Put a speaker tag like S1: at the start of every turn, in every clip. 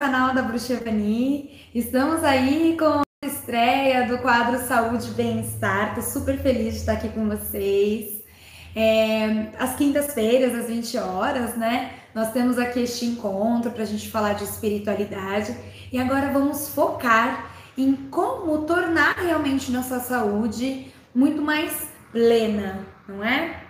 S1: canal da Bruxa Evani. Estamos aí com a estreia do quadro Saúde e Bem-Estar. Tô super feliz de estar aqui com vocês. É, às quintas-feiras, às 20 horas, né? Nós temos aqui este encontro para a gente falar de espiritualidade. E agora vamos focar em como tornar realmente nossa saúde muito mais plena, não é?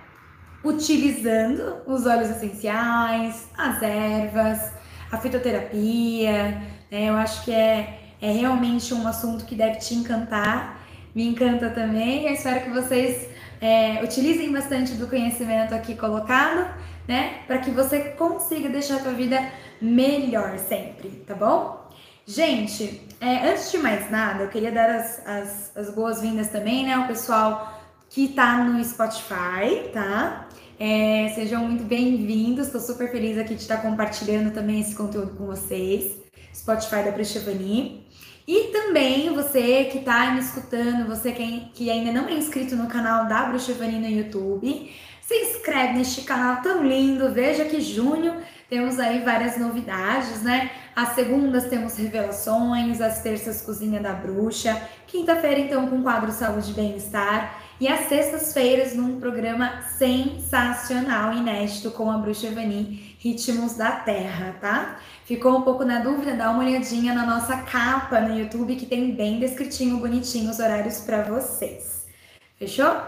S1: Utilizando os óleos essenciais, as ervas, a fitoterapia, né? Eu acho que é, é realmente um assunto que deve te encantar, me encanta também. Eu espero que vocês é, utilizem bastante do conhecimento aqui colocado, né? Para que você consiga deixar a tua vida melhor sempre, tá bom? Gente, é, antes de mais nada, eu queria dar as, as, as boas-vindas também, né? O pessoal que tá no Spotify, tá? É, sejam muito bem-vindos, estou super feliz aqui de estar compartilhando também esse conteúdo com vocês. Spotify da Prechevani. E também você que está me escutando, você que, ainda não é inscrito no canal da Bruxevani no YouTube, se inscreve neste canal tão lindo. Veja que junho temos aí várias novidades, né? As segundas temos revelações, as terças cozinha da bruxa, quinta-feira então com quadro saúde e bem-estar e às sextas-feiras, num programa sensacional, inédito, com a Bruxa Evani, Ritmos da Terra, tá? Ficou um pouco na dúvida? Dá uma olhadinha na nossa capa no YouTube, que tem bem descritinho, bonitinho os horários para vocês. Fechou?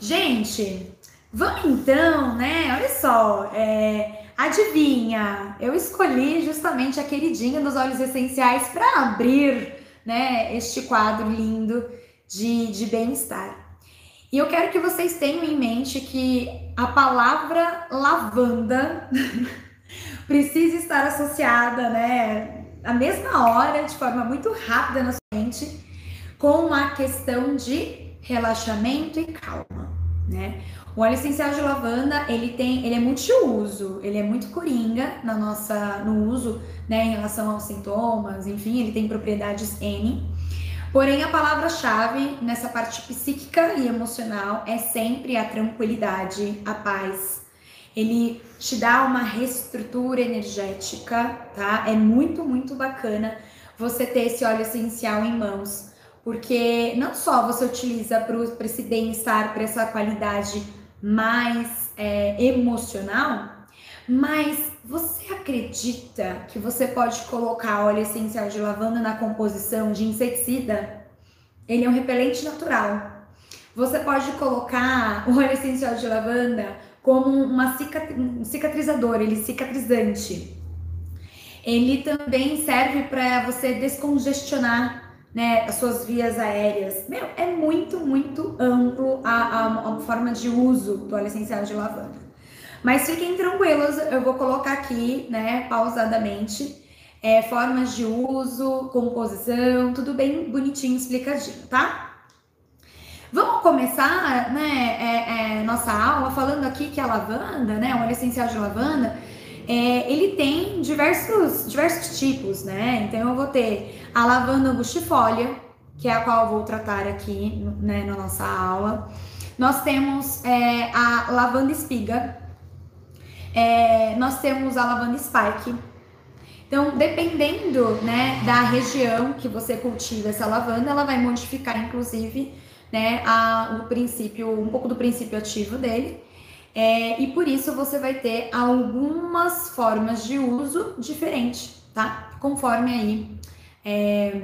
S1: Gente, vamos então, né? Olha só, é, adivinha? Eu escolhi justamente a queridinha dos óleos essenciais para abrir, né, este quadro lindo de, de bem-estar. E eu quero que vocês tenham em mente que a palavra lavanda precisa estar associada, né, na mesma hora, de forma muito rápida na sua mente, com a questão de relaxamento e calma, né? O óleo essencial de lavanda, ele tem, ele é multiuso, ele é muito coringa na nossa no uso, né, em relação aos sintomas, enfim, ele tem propriedades N. Porém, a palavra-chave nessa parte psíquica e emocional é sempre a tranquilidade, a paz. Ele te dá uma reestrutura energética, tá? É muito, muito bacana você ter esse óleo essencial em mãos, porque não só você utiliza para esse bem-estar, para essa qualidade mais é, emocional, mas você acredita que você pode colocar óleo essencial de lavanda na composição de inseticida? Ele é um repelente natural. Você pode colocar o óleo essencial de lavanda como uma um cicatrizador, ele cicatrizante. Ele também serve para você descongestionar né, as suas vias aéreas. Meu, é muito, muito amplo a, a, a forma de uso do óleo essencial de lavanda. Mas fiquem tranquilos, eu vou colocar aqui, né, pausadamente, é, formas de uso, composição, tudo bem bonitinho, explicadinho, tá? Vamos começar, né, é, é, nossa aula falando aqui que a lavanda, né, o óleo essencial de lavanda, é, ele tem diversos, diversos tipos, né? Então eu vou ter a lavanda angustifolia, que é a qual eu vou tratar aqui, né, na nossa aula. Nós temos é, a lavanda espiga, é, nós temos a lavanda spike. Então, dependendo né, da região que você cultiva essa lavanda, ela vai modificar, inclusive, né, a, o princípio, um pouco do princípio ativo dele. É, e por isso você vai ter algumas formas de uso diferentes, tá? Conforme aí é,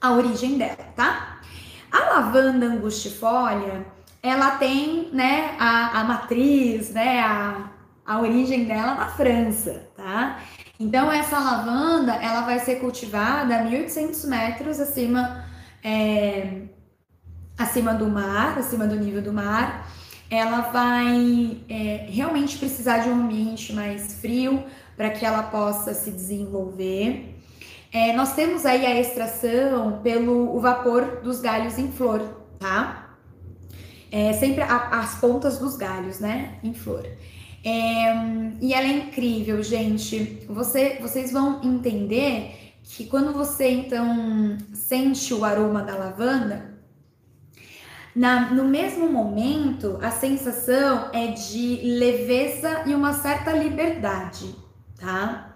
S1: a origem dela, tá? A lavanda angustifolia, ela tem, né, a, a matriz, né, a, a origem dela na França, tá? Então essa lavanda ela vai ser cultivada a 1.800 metros acima é, acima do mar, acima do nível do mar. Ela vai é, realmente precisar de um ambiente mais frio para que ela possa se desenvolver. É, nós temos aí a extração pelo o vapor dos galhos em flor, tá? É, sempre a, as pontas dos galhos, né, em flor. É, e ela é incrível, gente. Você, vocês vão entender que quando você então sente o aroma da lavanda, na, no mesmo momento a sensação é de leveza e uma certa liberdade, tá?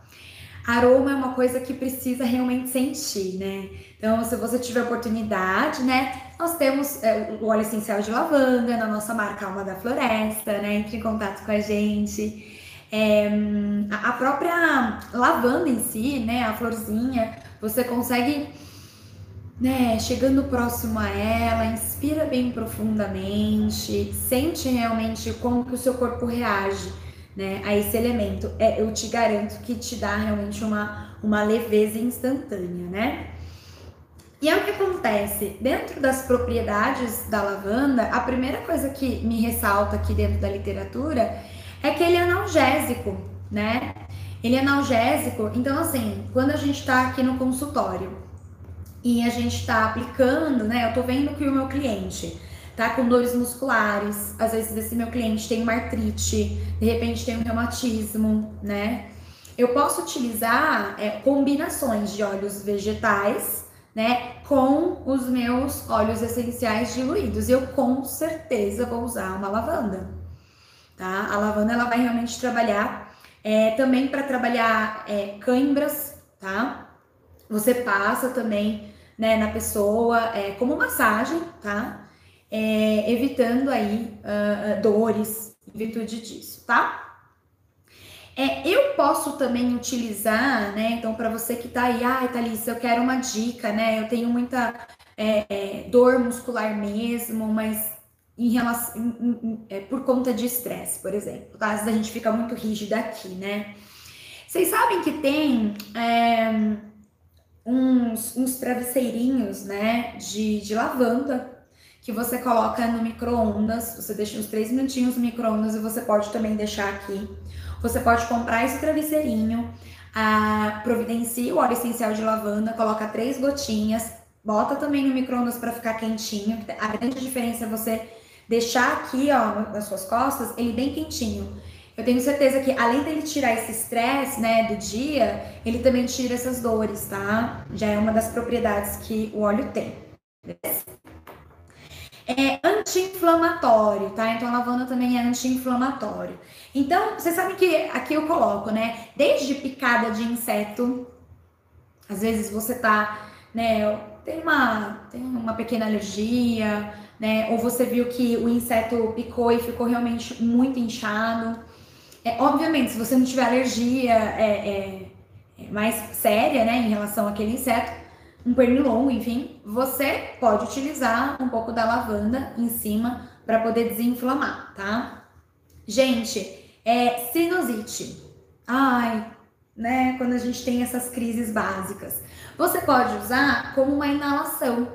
S1: Aroma é uma coisa que precisa realmente sentir, né? Então, se você tiver oportunidade, né? Nós temos é, o óleo essencial de lavanda na nossa marca Alma da Floresta, né? Entre em contato com a gente. É, a própria lavanda em si, né? A florzinha, você consegue né, chegando próximo a ela, inspira bem profundamente, sente realmente como que o seu corpo reage, né, a esse elemento. É, eu te garanto que te dá realmente uma, uma leveza instantânea, né? E é o que acontece dentro das propriedades da lavanda. A primeira coisa que me ressalta aqui dentro da literatura é que ele é analgésico, né? Ele é analgésico, então assim, quando a gente tá aqui no consultório e a gente está aplicando, né? Eu tô vendo que o meu cliente tá com dores musculares, às vezes esse meu cliente tem uma artrite, de repente tem um reumatismo, né? Eu posso utilizar é, combinações de óleos vegetais, né, com os meus óleos essenciais diluídos. Eu com certeza vou usar uma lavanda, tá? A lavanda ela vai realmente trabalhar é, também para trabalhar é, cãibras, tá? Você passa também né, na pessoa é, como massagem, tá? É, evitando aí uh, dores em virtude disso, tá? É, eu posso também utilizar, né? Então, para você que tá aí, ai, ah, Thalissa, eu quero uma dica, né? Eu tenho muita é, é dor muscular mesmo, mas em relação, em, em, é, por conta de estresse, por exemplo. Tá? Às vezes a gente fica muito rígido aqui, né? Vocês sabem que tem é, uns, uns travesseirinhos, né, de, de lavanda que você coloca no micro-ondas. Você deixa uns 3 minutinhos no micro-ondas e você pode também deixar aqui. Você pode comprar esse travesseirinho, a, o óleo essencial de lavanda, coloca três gotinhas, bota também no micro-ondas para ficar quentinho. A grande diferença é você deixar aqui, ó, nas suas costas, ele bem quentinho. Eu tenho certeza que além dele tirar esse estresse, né, do dia, ele também tira essas dores, tá? Já é uma das propriedades que o óleo tem. É anti-inflamatório, tá? Então a lavanda também é anti-inflamatório. Então, vocês sabem que aqui eu coloco, né? Desde picada de inseto, às vezes você tá, né, tem uma, tem uma pequena alergia, né? Ou você viu que o inseto picou e ficou realmente muito inchado. É, obviamente, se você não tiver alergia é, é, é, mais séria, né, em relação àquele inseto, um pernilongo, enfim, você pode utilizar um pouco da lavanda em cima para poder desinflamar, tá? Gente, é sinusite. Ai, né, quando a gente tem essas crises básicas. Você pode usar como uma inalação,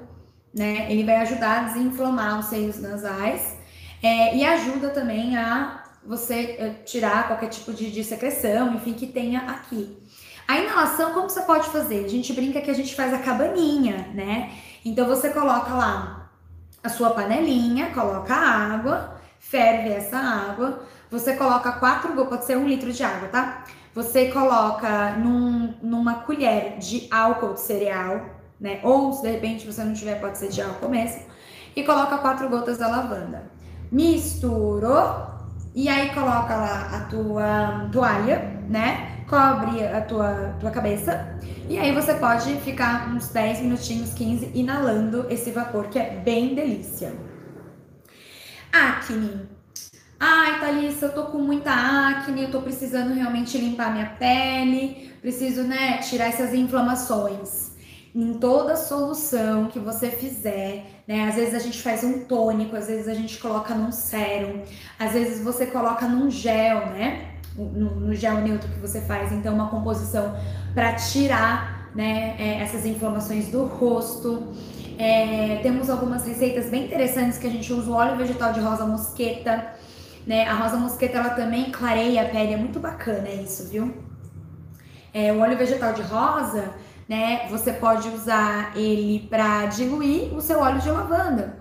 S1: né? Ele vai ajudar a desinflamar os seios nasais é, e ajuda também a você eh, tirar qualquer tipo de, de secreção, enfim, que tenha aqui. A inalação, como você pode fazer? A gente brinca que a gente faz a cabaninha, né? Então você coloca lá a sua panelinha, coloca a água, ferve essa água, você coloca quatro gotas, pode ser um litro de água, tá? Você coloca num, numa colher de álcool de cereal, né? Ou se de repente você não tiver, pode ser de álcool mesmo, e coloca quatro gotas da lavanda. Misturou, e aí coloca lá a tua toalha, né? Cobre a tua, tua cabeça. E aí você pode ficar uns 10 minutinhos, 15, inalando esse vapor, que é bem delícia. Acne. Ai, Thalissa, eu tô com muita acne, eu tô precisando realmente limpar minha pele, preciso, né, tirar essas inflamações em toda solução que você fizer, né? Às vezes a gente faz um tônico, às vezes a gente coloca num sérum, às vezes você coloca num gel, né? No, no gel neutro que você faz, então uma composição para tirar, né, é, essas inflamações do rosto. É, temos algumas receitas bem interessantes que a gente usa o óleo vegetal de rosa mosqueta, né? A rosa mosqueta ela também clareia a pele, é muito bacana isso, viu? É, o óleo vegetal de rosa né? Você pode usar ele para diluir o seu óleo de lavanda,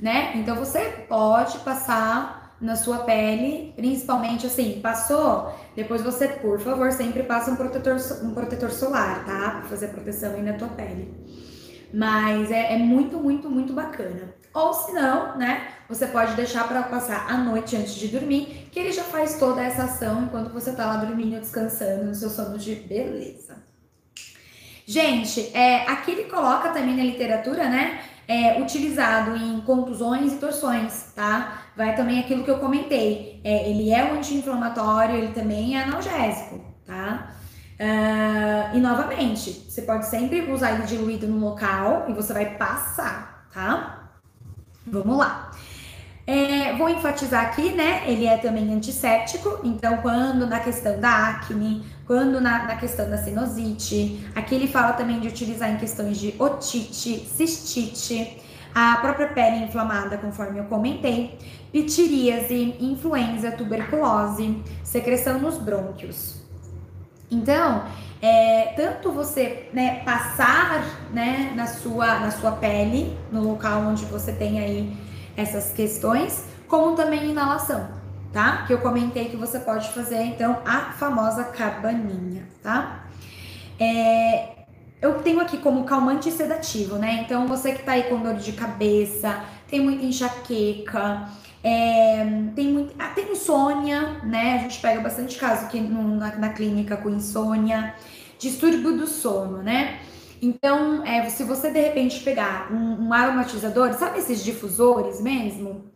S1: né? Então você pode passar na sua pele, principalmente assim, passou, depois você, por favor, sempre passa um protetor, um protetor solar, tá? Pra fazer proteção aí na tua pele. Mas é, é muito, muito, muito bacana. Ou se não, né? Você pode deixar para passar a noite antes de dormir, que ele já faz toda essa ação enquanto você tá lá dormindo, descansando no seu sono de beleza. Gente, é, aqui ele coloca também na literatura, né? É, utilizado em contusões e torções, tá? Vai também aquilo que eu comentei. É, ele é um anti-inflamatório, ele também é analgésico, tá? Uh, e novamente, você pode sempre usar ele diluído no local e você vai passar, tá? Vamos lá. É, vou enfatizar aqui, né? Ele é também antisséptico, então, quando na questão da acne, quando na, na questão da sinusite, aqui ele fala também de utilizar em questões de otite, cistite, a própria pele inflamada, conforme eu comentei, pitiríase, influenza, tuberculose, secreção nos brônquios. Então, é, tanto você né, passar né, na, sua, na sua pele, no local onde você tem aí essas questões, como também inalação, tá? Que eu comentei que você pode fazer, então, a famosa cabaninha, tá? É, eu tenho aqui como calmante sedativo, né? Então, você que tá aí com dor de cabeça, tem muita enxaqueca, é, tem, muito, ah, tem insônia, né? A gente pega bastante caso aqui no, na, na, clínica com insônia, distúrbio do sono, né? Então, é, se você de repente pegar um, um aromatizador, sabe esses difusores mesmo?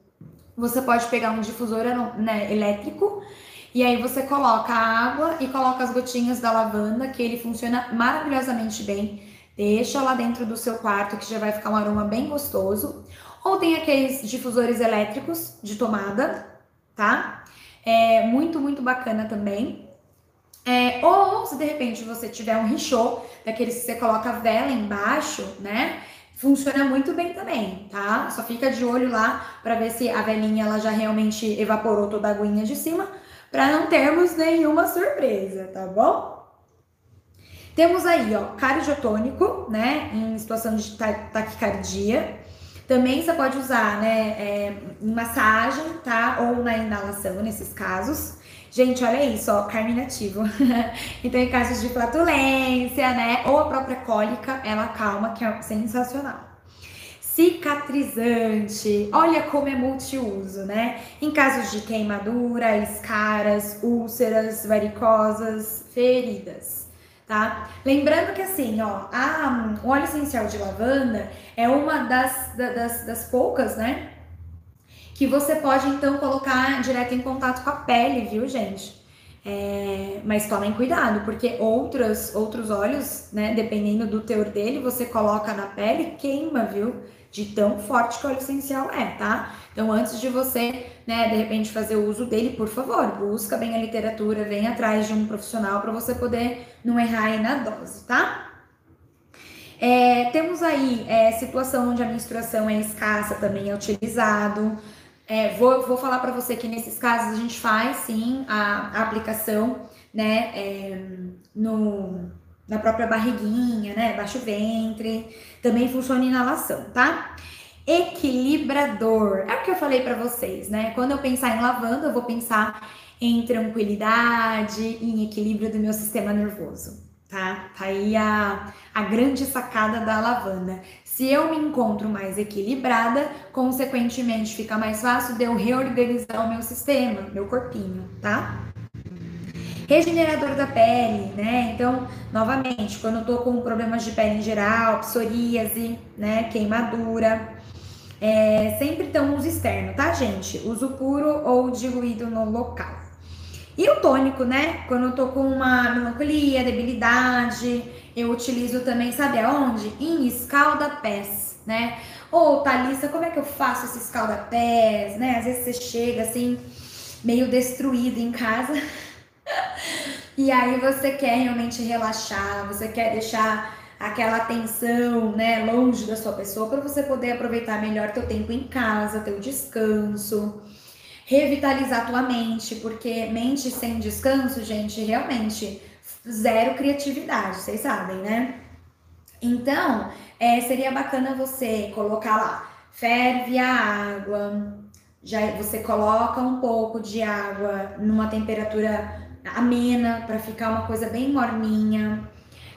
S1: Você pode pegar um difusor né, elétrico e aí você coloca a água e coloca as gotinhas da lavanda, que ele funciona maravilhosamente bem. Deixa lá dentro do seu quarto que já vai ficar um aroma bem gostoso. Ou tem aqueles difusores elétricos de tomada, tá? É muito, muito bacana também. É, ou se de repente você tiver um richô, daqueles que você coloca a vela embaixo, né? Funciona muito bem também, tá? Só fica de olho lá para ver se a velinha ela já realmente evaporou toda a aguinha de cima, para não termos nenhuma surpresa, tá bom? Temos aí, ó, cardiotônico, né, em situação de taquicardia. Também você pode usar, né, é, em massagem, tá? Ou na inalação, nesses casos. Gente, olha isso, ó, carminativo. então, em casos de flatulência, né, ou a própria cólica, ela calma, que é sensacional. Cicatrizante, olha como é multiuso, né? Em casos de queimadura, escaras, úlceras, varicosas, feridas tá? Lembrando que assim, ó, a, o óleo essencial de lavanda é uma das, das, das poucas, né? Que você pode então colocar direto em contato com a pele, viu, gente? É, mas tomem cuidado, porque outros, outros óleos, né, dependendo do teor dele, você coloca na pele, queima, viu? De tão forte que o óleo essencial é, tá? Então, antes de você, né, de repente fazer o uso dele, por favor, busca bem a literatura, vem atrás de um profissional para você poder não errar aí na dose, tá? É, temos aí é, situação onde a menstruação é escassa, também é utilizado. É, vou, vou falar para você que nesses casos a gente faz sim a, a aplicação, né, é, no, na própria barriguinha, né, baixo ventre. Também funciona inalação, tá? equilibrador. É o que eu falei para vocês, né? Quando eu pensar em lavanda, eu vou pensar em tranquilidade, em equilíbrio do meu sistema nervoso, tá? Tá aí a, a grande sacada da lavanda. Se eu me encontro mais equilibrada, consequentemente fica mais fácil de eu reorganizar o meu sistema, meu corpinho, tá? Regenerador da pele, né? Então, novamente, quando eu tô com problemas de pele em geral, psoríase, né? Queimadura, é, sempre tem uso externo, tá, gente? Uso puro ou diluído no local. E o tônico, né? Quando eu tô com uma melancolia, debilidade, eu utilizo também, sabe aonde? Em escalda-pés, né? Ô, Thalissa, como é que eu faço esse escalda-pés, né? Às vezes você chega assim, meio destruído em casa. e aí você quer realmente relaxar, você quer deixar aquela atenção, né, longe da sua pessoa para você poder aproveitar melhor teu tempo em casa, teu descanso, revitalizar tua mente, porque mente sem descanso, gente, realmente zero criatividade, vocês sabem, né? Então, é, seria bacana você colocar lá, ferve a água, já você coloca um pouco de água numa temperatura amena para ficar uma coisa bem morninha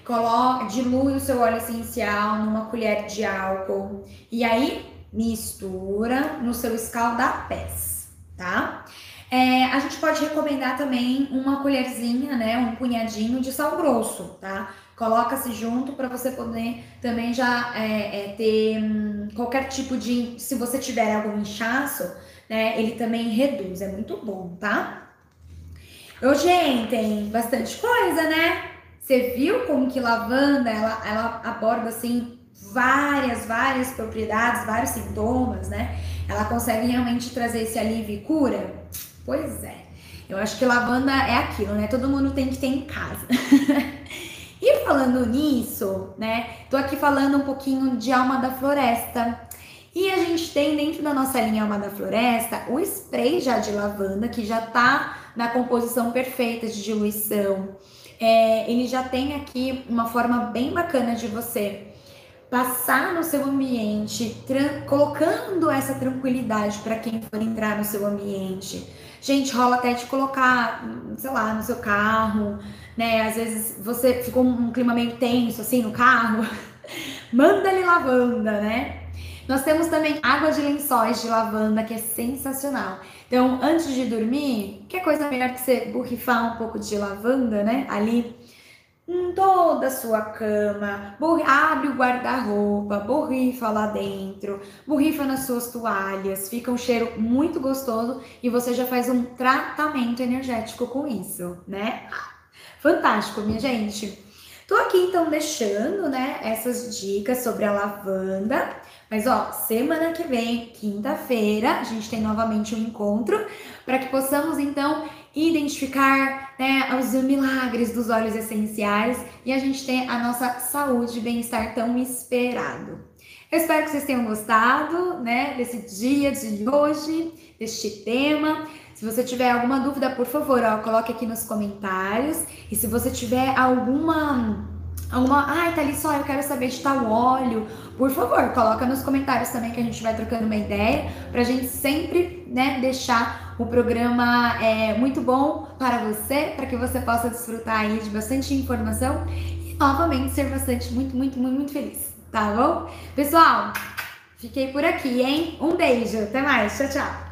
S1: coloca, dilui o seu óleo essencial numa colher de álcool e aí mistura no seu escaldapés, tá? É, a gente pode recomendar também uma colherzinha, né, um punhadinho de sal grosso, tá? Coloca-se junto para você poder também já é, é, ter hum, qualquer tipo de, se você tiver algum inchaço, né, ele também reduz, é muito bom, tá? Hoje, tem bastante coisa, né? Você viu como que lavanda, ela, ela aborda, assim, várias, várias propriedades, vários sintomas, né? Ela consegue realmente trazer esse alívio e cura? Pois é. Eu acho que lavanda é aquilo, né? Todo mundo tem que ter em casa. e falando nisso, né? Tô aqui falando um pouquinho de alma da floresta. E a gente tem dentro da nossa linha Alma da Floresta o spray já de lavanda, que já tá na composição perfeita de diluição. É, ele já tem aqui uma forma bem bacana de você passar no seu ambiente, colocando essa tranquilidade para quem for entrar no seu ambiente. Gente, rola até de colocar, sei lá, no seu carro, né? Às vezes você ficou um clima meio tenso assim no carro, manda ali lavanda, né? Nós temos também água de lençóis de lavanda, que é sensacional. Então, antes de dormir, que coisa melhor que você borrifar um pouco de lavanda, né? Ali em toda a sua cama, abre o guarda-roupa, borrifa lá dentro, borrifa nas suas toalhas, fica um cheiro muito gostoso e você já faz um tratamento energético com isso, né? Fantástico, minha gente. Tô aqui então deixando, né, essas dicas sobre a lavanda. Mas ó, semana que vem, quinta-feira, a gente tem novamente um encontro para que possamos então identificar né, os milagres dos óleos essenciais e a gente ter a nossa saúde e bem-estar tão esperado. Eu espero que vocês tenham gostado, né, desse dia de hoje, deste tema. Se você tiver alguma dúvida, por favor, ó, coloque aqui nos comentários. E se você tiver alguma alguma, ai, Thalys, só eu quero saber de tal óleo, por favor, coloca nos comentários também que a gente vai trocando uma ideia pra gente sempre, né, deixar o programa é, muito bom para você, para que você possa desfrutar aí de bastante informação e novamente ser bastante, muito, muito, muito, muito feliz, tá bom? Pessoal, fiquei por aqui, hein? Um beijo, até mais, tchau, tchau!